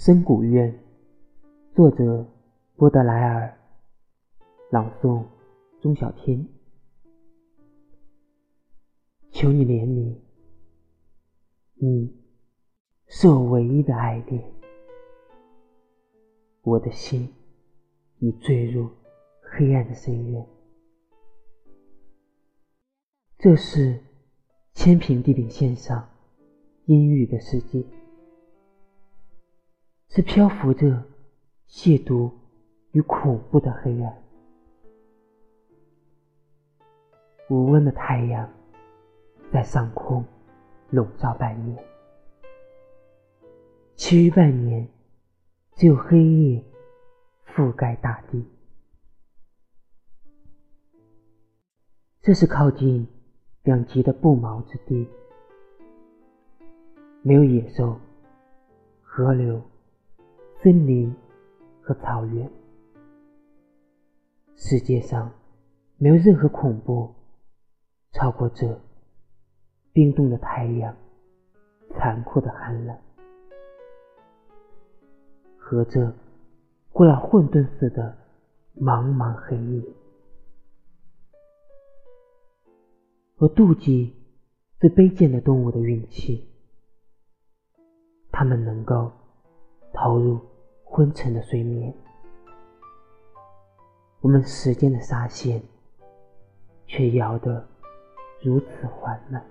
深谷院，作者波德莱尔，朗诵钟小天。求你怜悯，你是我唯一的爱恋，我的心已坠入黑暗的深渊。这是千平地平线上阴郁的世界。是漂浮着亵渎与恐怖的黑暗。无温的太阳在上空笼罩半年，其余半年只有黑夜覆盖大地。这是靠近两极的不毛之地，没有野兽、河流。森林和草原，世界上没有任何恐怖超过这冰冻的太阳、残酷的寒冷和这古老混沌似的茫茫黑夜。我妒忌最卑贱的动物的运气，它们能够投入。昏沉的睡眠，我们时间的沙线却摇得如此缓慢。